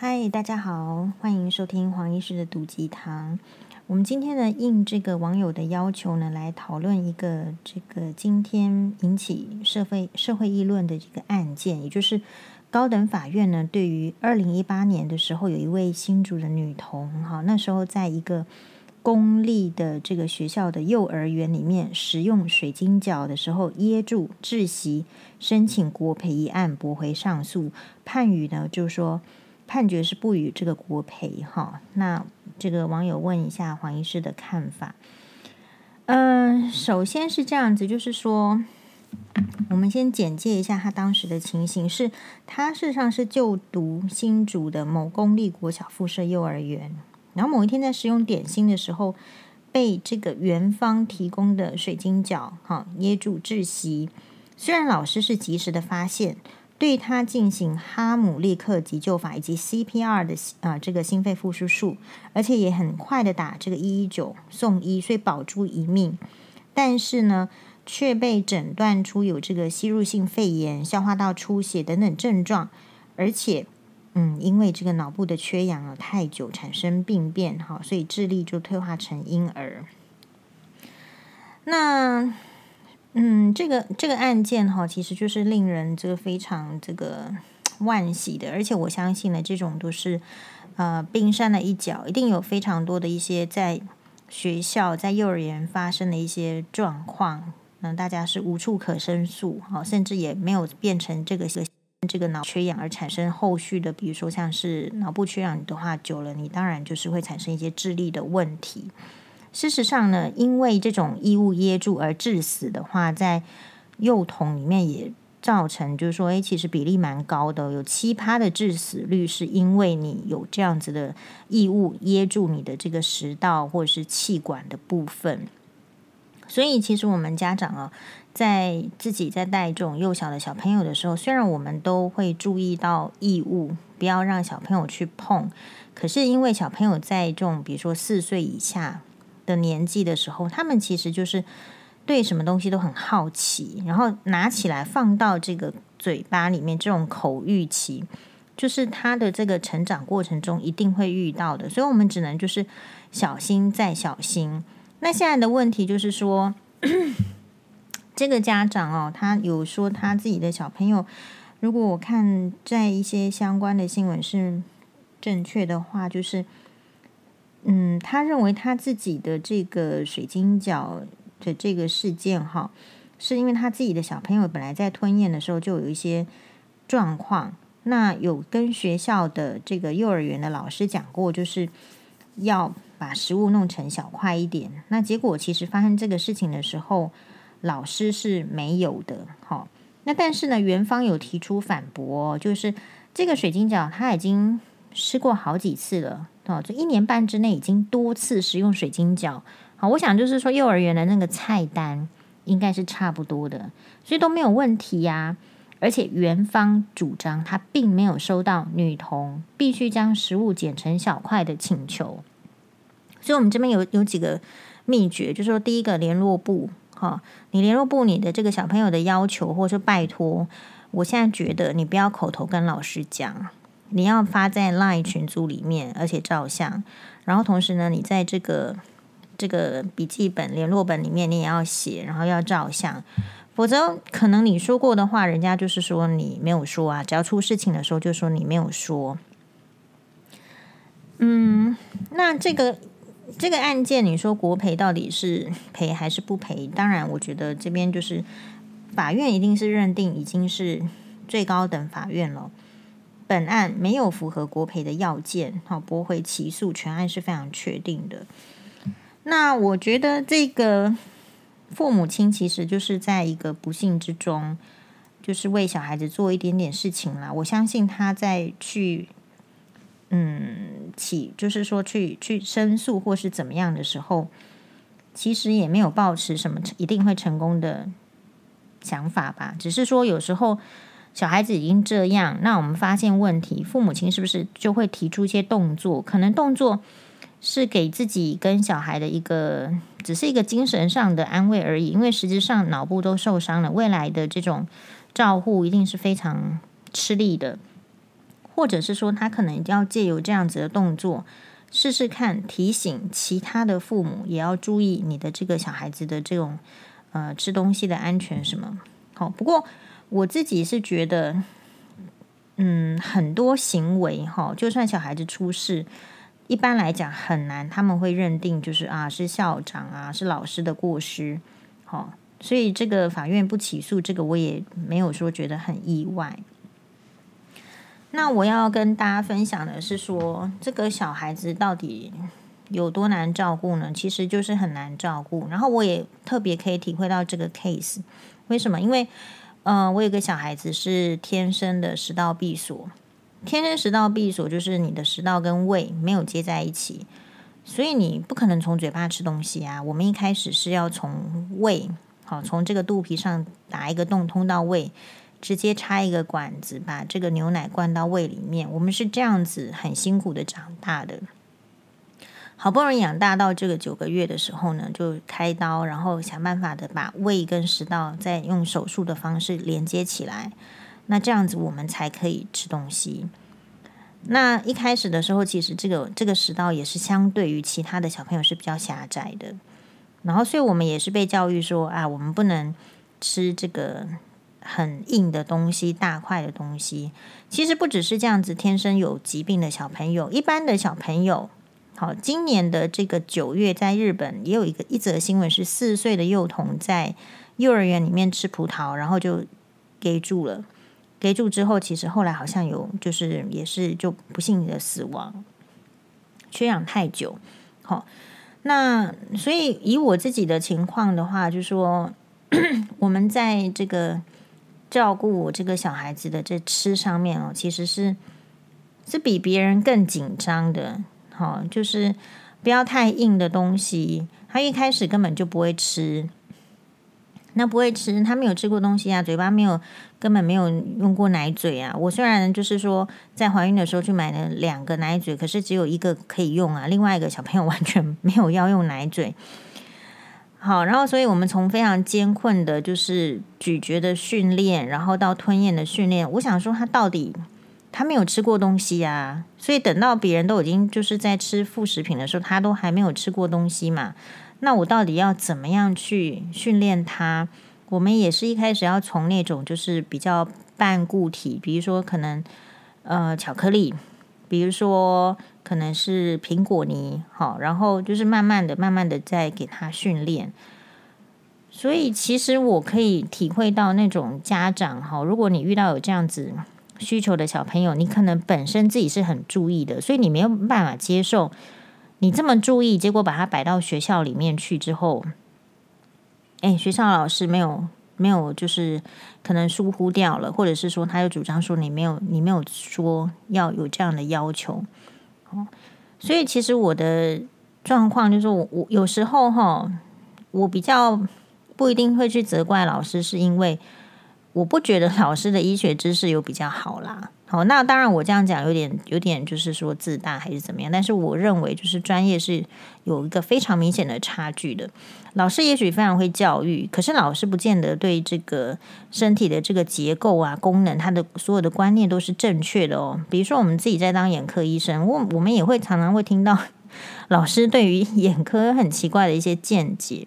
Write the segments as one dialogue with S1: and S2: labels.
S1: 嗨，大家好，欢迎收听黄医师的毒鸡汤。我们今天呢，应这个网友的要求呢，来讨论一个这个今天引起社会社会议论的这个案件，也就是高等法院呢，对于二零一八年的时候，有一位新竹的女童，哈，那时候在一个公立的这个学校的幼儿园里面使用水晶脚的时候噎住窒息，申请国赔一案驳回上诉，判语呢就是说。判决是不予这个国赔哈，那这个网友问一下黄医师的看法。嗯、首先是这样子，就是说，我们先简介一下他当时的情形是，他事实上是就读新竹的某公立国小附设幼儿园，然后某一天在使用点心的时候，被这个园方提供的水晶饺哈噎住窒息，虽然老师是及时的发现。对他进行哈姆立克急救法以及 CPR 的啊、这个心肺复苏术，而且也很快的打这个一一九送医，所以保住一命。但是呢，却被诊断出有这个吸入性肺炎、消化道出血等等症状，而且嗯，因为这个脑部的缺氧了太久，产生病变哈，所以智力就退化成婴儿。那。嗯，这个这个案件哈，其实就是令人这个非常这个惋惜的，而且我相信呢，这种都是呃冰山的一角，一定有非常多的一些在学校、在幼儿园发生的一些状况，那大家是无处可申诉，哈，甚至也没有变成这个这个脑缺氧而产生后续的，比如说像是脑部缺氧的话，久了你当然就是会产生一些智力的问题。事实上呢，因为这种异物噎住而致死的话，在幼童里面也造成，就是说，诶，其实比例蛮高的，有七趴的致死率是因为你有这样子的异物噎住你的这个食道或者是气管的部分。所以，其实我们家长啊，在自己在带这种幼小的小朋友的时候，虽然我们都会注意到异物，不要让小朋友去碰，可是因为小朋友在这种，比如说四岁以下。的年纪的时候，他们其实就是对什么东西都很好奇，然后拿起来放到这个嘴巴里面，这种口欲期，就是他的这个成长过程中一定会遇到的，所以我们只能就是小心再小心。那现在的问题就是说，这个家长哦，他有说他自己的小朋友，如果我看在一些相关的新闻是正确的话，就是。嗯，他认为他自己的这个水晶脚的这个事件哈，是因为他自己的小朋友本来在吞咽的时候就有一些状况，那有跟学校的这个幼儿园的老师讲过，就是要把食物弄成小块一点。那结果其实发生这个事情的时候，老师是没有的哈。那但是呢，园方有提出反驳，就是这个水晶饺他已经吃过好几次了。哦，这一年半之内已经多次使用水晶饺。好，我想就是说幼儿园的那个菜单应该是差不多的，所以都没有问题呀。而且园方主张他并没有收到女童必须将食物剪成小块的请求。所以我们这边有有几个秘诀，就是说第一个联络部，哈，你联络部你的这个小朋友的要求或者说拜托，我现在觉得你不要口头跟老师讲。你要发在 LINE 群组里面，而且照相，然后同时呢，你在这个这个笔记本联络本里面，你也要写，然后要照相，否则可能你说过的话，人家就是说你没有说啊，只要出事情的时候就说你没有说。嗯，那这个这个案件，你说国赔到底是赔还是不赔？当然，我觉得这边就是法院一定是认定已经是最高等法院了。本案没有符合国赔的要件，好，驳回起诉，全案是非常确定的。那我觉得这个父母亲其实就是在一个不幸之中，就是为小孩子做一点点事情啦。我相信他在去，嗯，起就是说去去申诉或是怎么样的时候，其实也没有抱持什么一定会成功的想法吧，只是说有时候。小孩子已经这样，那我们发现问题，父母亲是不是就会提出一些动作？可能动作是给自己跟小孩的一个，只是一个精神上的安慰而已。因为实际上脑部都受伤了，未来的这种照护一定是非常吃力的。或者是说他可能要借由这样子的动作试试看，提醒其他的父母也要注意你的这个小孩子的这种呃吃东西的安全什么。好，不过我自己是觉得，嗯，很多行为哈，就算小孩子出事，一般来讲很难他们会认定就是啊是校长啊是老师的过失，好，所以这个法院不起诉，这个我也没有说觉得很意外。那我要跟大家分享的是说，这个小孩子到底有多难照顾呢？其实就是很难照顾。然后我也特别可以体会到这个 case，为什么？因为，呃，我有个小孩子是天生的食道闭锁，天生食道闭锁就是你的食道跟胃没有接在一起，所以你不可能从嘴巴吃东西啊。我们一开始是要从胃，好，从这个肚皮上打一个洞通到胃。直接插一个管子，把这个牛奶灌到胃里面。我们是这样子很辛苦的长大的，好不容易养大到这个九个月的时候呢，就开刀，然后想办法的把胃跟食道再用手术的方式连接起来。那这样子我们才可以吃东西。那一开始的时候，其实这个这个食道也是相对于其他的小朋友是比较狭窄的。然后，所以我们也是被教育说啊，我们不能吃这个。很硬的东西，大块的东西，其实不只是这样子。天生有疾病的小朋友，一般的小朋友，好，今年的这个九月，在日本也有一个一则新闻，是四岁的幼童在幼儿园里面吃葡萄，然后就给住了。给住之后，其实后来好像有，就是也是就不幸的死亡，缺氧太久。好，那所以以我自己的情况的话，就说我们在这个。照顾我这个小孩子的这吃上面哦，其实是是比别人更紧张的。好，就是不要太硬的东西，他一开始根本就不会吃。那不会吃，他没有吃过东西啊，嘴巴没有，根本没有用过奶嘴啊。我虽然就是说在怀孕的时候去买了两个奶嘴，可是只有一个可以用啊，另外一个小朋友 完全没有要用奶嘴。好，然后所以我们从非常艰困的，就是咀嚼的训练，然后到吞咽的训练。我想说，他到底他没有吃过东西啊，所以等到别人都已经就是在吃副食品的时候，他都还没有吃过东西嘛。那我到底要怎么样去训练他？我们也是一开始要从那种就是比较半固体，比如说可能呃巧克力，比如说。可能是苹果泥，好，然后就是慢慢的、慢慢的再给他训练。所以其实我可以体会到那种家长，哈，如果你遇到有这样子需求的小朋友，你可能本身自己是很注意的，所以你没有办法接受你这么注意，结果把他摆到学校里面去之后，哎，学校老师没有没有，就是可能疏忽掉了，或者是说他又主张说你没有你没有说要有这样的要求。哦，所以其实我的状况就是我，我有时候哈，我比较不一定会去责怪老师，是因为我不觉得老师的医学知识有比较好啦。好，那当然我这样讲有点有点就是说自大还是怎么样，但是我认为就是专业是有一个非常明显的差距的。老师也许非常会教育，可是老师不见得对这个身体的这个结构啊、功能，他的所有的观念都是正确的哦。比如说我们自己在当眼科医生，我我们也会常常会听到老师对于眼科很奇怪的一些见解，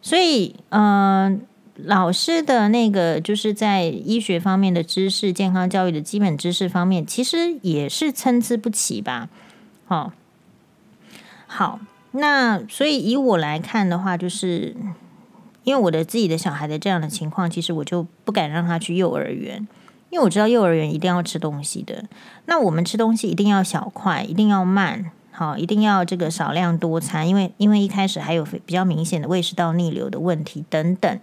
S1: 所以嗯。老师的那个就是在医学方面的知识、健康教育的基本知识方面，其实也是参差不齐吧。好，好，那所以以我来看的话，就是因为我的自己的小孩的这样的情况，其实我就不敢让他去幼儿园，因为我知道幼儿园一定要吃东西的。那我们吃东西一定要小块，一定要慢，好，一定要这个少量多餐，因为因为一开始还有比较明显的胃食道逆流的问题等等。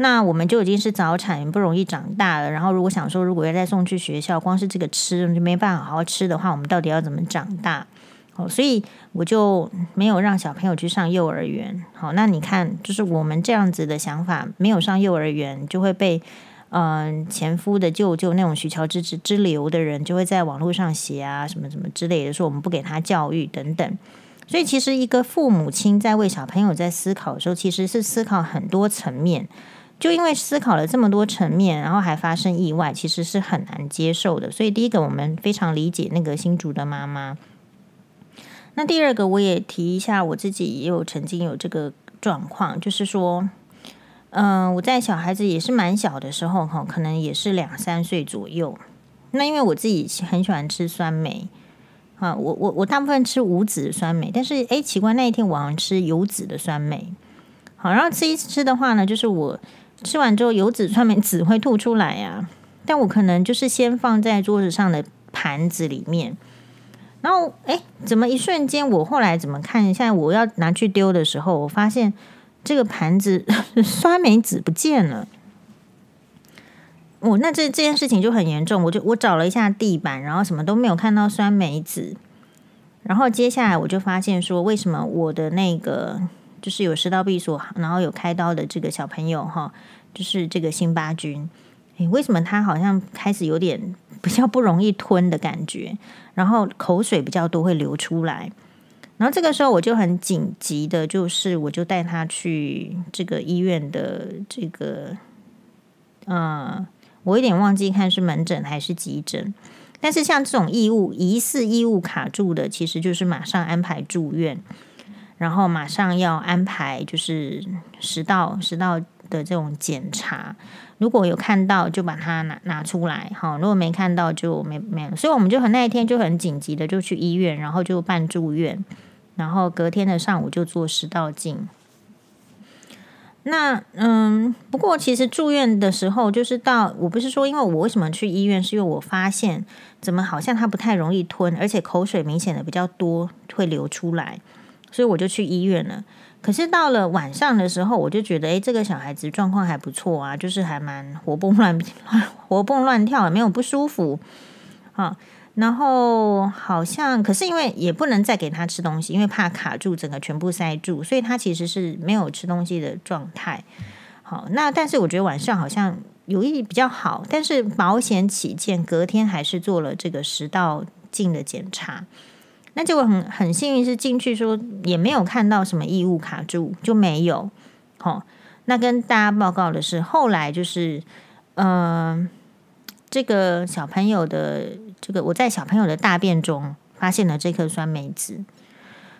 S1: 那我们就已经是早产，不容易长大了。然后如果想说，如果要再送去学校，光是这个吃就没办法好好吃的话，我们到底要怎么长大？好，所以我就没有让小朋友去上幼儿园。好，那你看，就是我们这样子的想法，没有上幼儿园，就会被嗯、前夫的舅舅那种徐桥之之之流的人，就会在网络上写啊什么什么之类的，说我们不给他教育等等。所以其实一个父母亲在为小朋友在思考的时候，其实是思考很多层面。就因为思考了这么多层面，然后还发生意外，其实是很难接受的。所以第一个，我们非常理解那个新竹的妈妈。那第二个，我也提一下，我自己也有曾经有这个状况，就是说，嗯、呃，我在小孩子也是蛮小的时候，哈，可能也是两三岁左右。那因为我自己很喜欢吃酸梅，啊，我我我大部分吃无籽酸梅，但是诶，奇怪，那一天我好像吃有籽的酸梅，好，然后吃一吃的话呢，就是我。吃完之后，油脂酸梅籽会吐出来呀、但我可能就是先放在桌子上的盘子里面，然后哎，怎么一瞬间？我后来怎么看？现在我要拿去丢的时候，我发现这个盘子 酸梅籽不见了。我、哦、那这这件事情就很严重。我就我找了一下地板，然后什么都没有看到酸梅籽。然后接下来我就发现说，为什么我的那个。就是有食道闭锁，然后有开刀的这个小朋友哈，就是这个辛巴菌，诶，为什么他好像开始有点比较不容易吞的感觉，然后口水比较多会流出来，然后这个时候我就很紧急的，就是我就带他去这个医院的这个，呃，我有点忘记看是门诊还是急诊，但是像这种异物疑似异物卡住的，其实就是马上安排住院。然后马上要安排，就是食道食道的这种检查。如果有看到，就把它拿拿出来，哈。如果没看到，就没没有。所以我们就很那一天就很紧急的就去医院，然后就办住院，然后隔天的上午就做食道镜。那嗯，不过其实住院的时候，就是到我不是说，因为我为什么去医院，是因为我发现怎么好像它不太容易吞，而且口水明显的比较多，会流出来。所以我就去医院了。可是到了晚上的时候，我就觉得，诶，这个小孩子状况还不错啊，就是还蛮活蹦乱 活蹦乱跳，没有不舒服。好，然后好像，可是因为也不能再给他吃东西，因为怕卡住，整个全部塞住，所以他其实是没有吃东西的状态。好，那但是我觉得晚上好像有一比较好，但是保险起见，隔天还是做了这个食道镜的检查。那结果很很幸运，是进去说也没有看到什么异物卡住，就没有。好、哦，那跟大家报告的是，后来就是，嗯、这个小朋友的这个，我在小朋友的大便中发现了这颗酸梅子。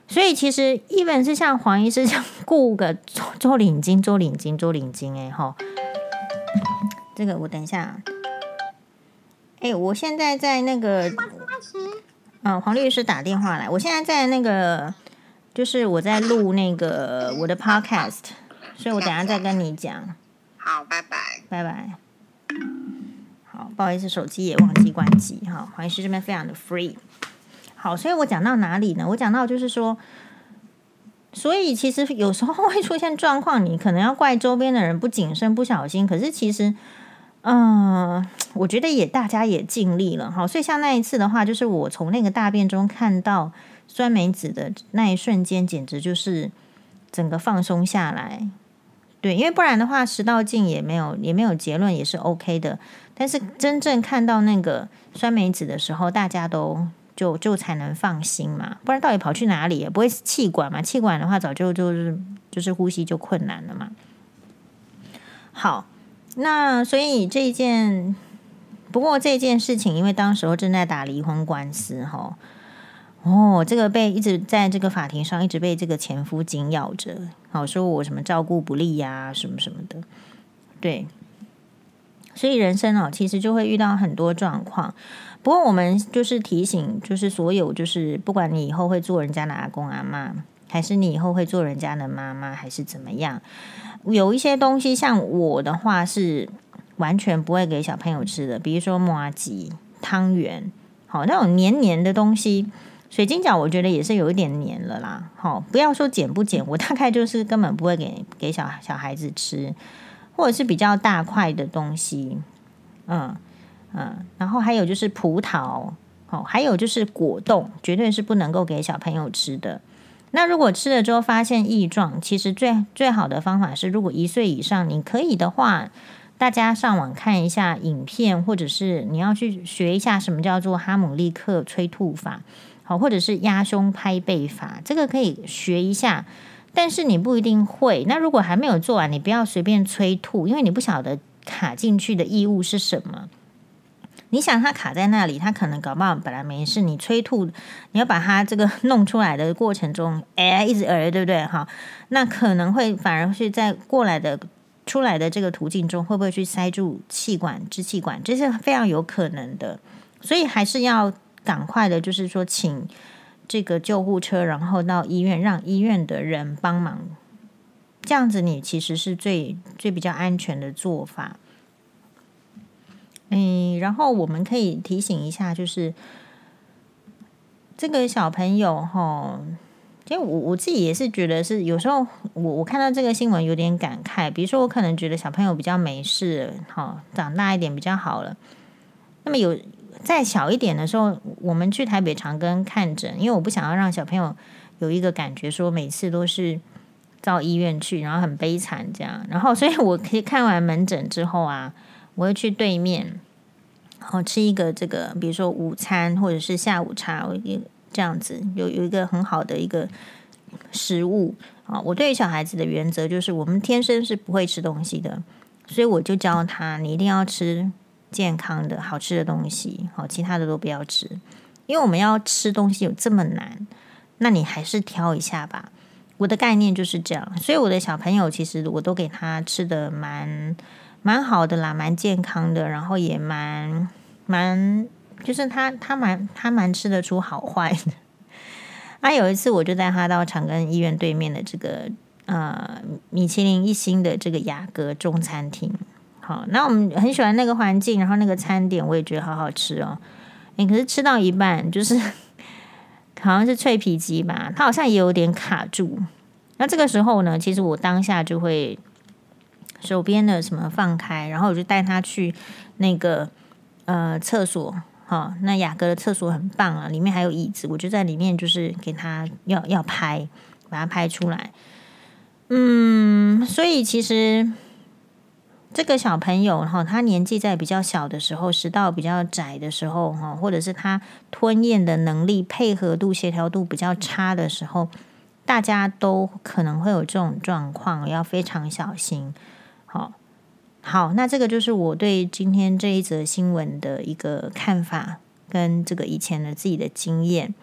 S1: 所以其实一本是像黄医师这样顾个周领巾、周领巾、周领巾，哎哈，这个我等一下，哎，我现在在那个。嗯，黄律师打电话来，我现在在那个，就是我在录那个我的 podcast，所以我等下再跟你讲。
S2: 好，拜拜，
S1: 拜拜。好，不好意思，手机也忘记关机哈。黄律师这边非常的 free。好，所以我讲到哪里呢？我讲到就是说，所以其实有时候会出现状况，你可能要怪周边的人不谨慎、不小心，可是其实。嗯，我觉得也大家也尽力了哈，所以像那一次的话，就是我从那个大便中看到酸梅子的那一瞬间，简直就是整个放松下来。对，因为不然的话，食道镜也没有也没有结论，也是 OK 的。但是真正看到那个酸梅子的时候，大家都就就才能放心嘛，不然到底跑去哪里？也不会气管嘛，气管的话早就就是就是呼吸就困难了嘛。好。那所以这件，不过这件事情，因为当时候正在打离婚官司，哈，哦，这个被一直在这个法庭上一直被这个前夫紧咬着，好说我什么照顾不力呀，什么什么的，对，所以人生哦，其实就会遇到很多状况。不过我们就是提醒，就是所有就是不管你以后会做人家的阿公阿嬷，还是你以后会做人家的妈妈，还是怎么样。有一些东西，像我的话是完全不会给小朋友吃的，比如说麻吉、汤圆，好那种黏黏的东西，水晶饺我觉得也是有一点黏了啦。好，不要说碱不碱，我大概就是根本不会给给小小孩子吃，或者是比较大块的东西，嗯嗯，然后还有就是葡萄，好，还有就是果冻，绝对是不能够给小朋友吃的。那如果吃了之后发现异状，其实最最好的方法是，如果一岁以上，你可以的话，大家上网看一下影片，或者是你要去学一下什么叫做哈姆立克催吐法，好，或者是压胸拍背法，这个可以学一下。但是你不一定会。那如果还没有做完，你不要随便催吐，因为你不晓得卡进去的异物是什么。你想它卡在那里，它可能搞不好本来没事。你催吐，你要把它这个 弄出来的过程中，哎，一直呃，对不对？哈，那可能会反而是在过来的出来的这个途径中，会不会去塞住气管、支气管？这是非常有可能的。所以还是要赶快的，就是说请这个救护车，然后到医院，让医院的人帮忙。这样子，你其实是最最比较安全的做法。嗯，然后我们可以提醒一下，就是这个小朋友哈，因为我我自己也是觉得是有时候我我看到这个新闻有点感慨。比如说，我可能觉得小朋友比较没事，哈，长大一点比较好了。那么有再小一点的时候，我们去台北长庚看诊，因为我不想要让小朋友有一个感觉说每次都是到医院去，然后很悲惨这样。然后，所以我可以看完门诊之后啊。我会去对面，好吃一个这个，比如说午餐或者是下午茶，我这样子有有一个很好的一个食物啊。我对于小孩子的原则就是，我们天生是不会吃东西的，所以我就教他，你一定要吃健康的好吃的东西，好，其他的都不要吃，因为我们要吃东西有这么难，那你还是挑一下吧。我的概念就是这样，所以我的小朋友其实我都给他吃的蛮。蛮好的啦，蛮健康的，然后也蛮蛮，就是他他蛮他蛮吃得出好坏的。啊，有一次我就带他到长庚医院对面的这个呃米其林一星的这个雅阁中餐厅。好，那我们很喜欢那个环境，然后那个餐点我也觉得好好吃哦。诶，可是吃到一半，就是 好像是脆皮鸡吧，它好像也有点卡住。那这个时候呢，其实我当下就会。手边的什么放开，然后我就带他去那个呃厕所，哈、那雅阁的厕所很棒啊，里面还有椅子，我就在里面就是给他要要拍，把他拍出来。嗯，所以其实这个小朋友哈、他年纪在比较小的时候，食道比较窄的时候，哈，或者是他吞咽的能力、配合度、协调度比较差的时候，大家都可能会有这种状况，要非常小心。好，那这个就是我对今天这一则新闻的一个看法，跟这个以前的自己的经验。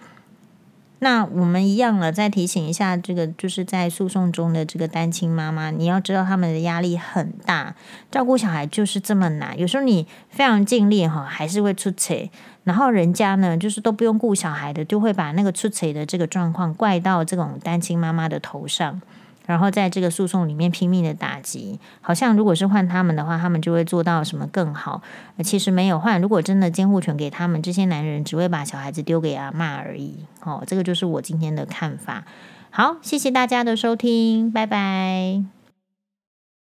S1: 那我们一样了，再提醒一下，这个就是在诉讼中的这个单亲妈妈，你要知道他们的压力很大，照顾小孩就是这么难。有时候你非常尽力哈，还是会出错，然后人家呢，就是都不用顾小孩的，就会把那个出错的这个状况怪到这种单亲妈妈的头上。然后在这个诉讼里面拼命的打击，好像如果是换他们的话，他们就会做到什么更好。其实没有换，如果真的监护权给他们，这些男人只会把小孩子丢给阿嬷而已。哦，这个就是我今天的看法。好，谢谢大家的收听，拜拜。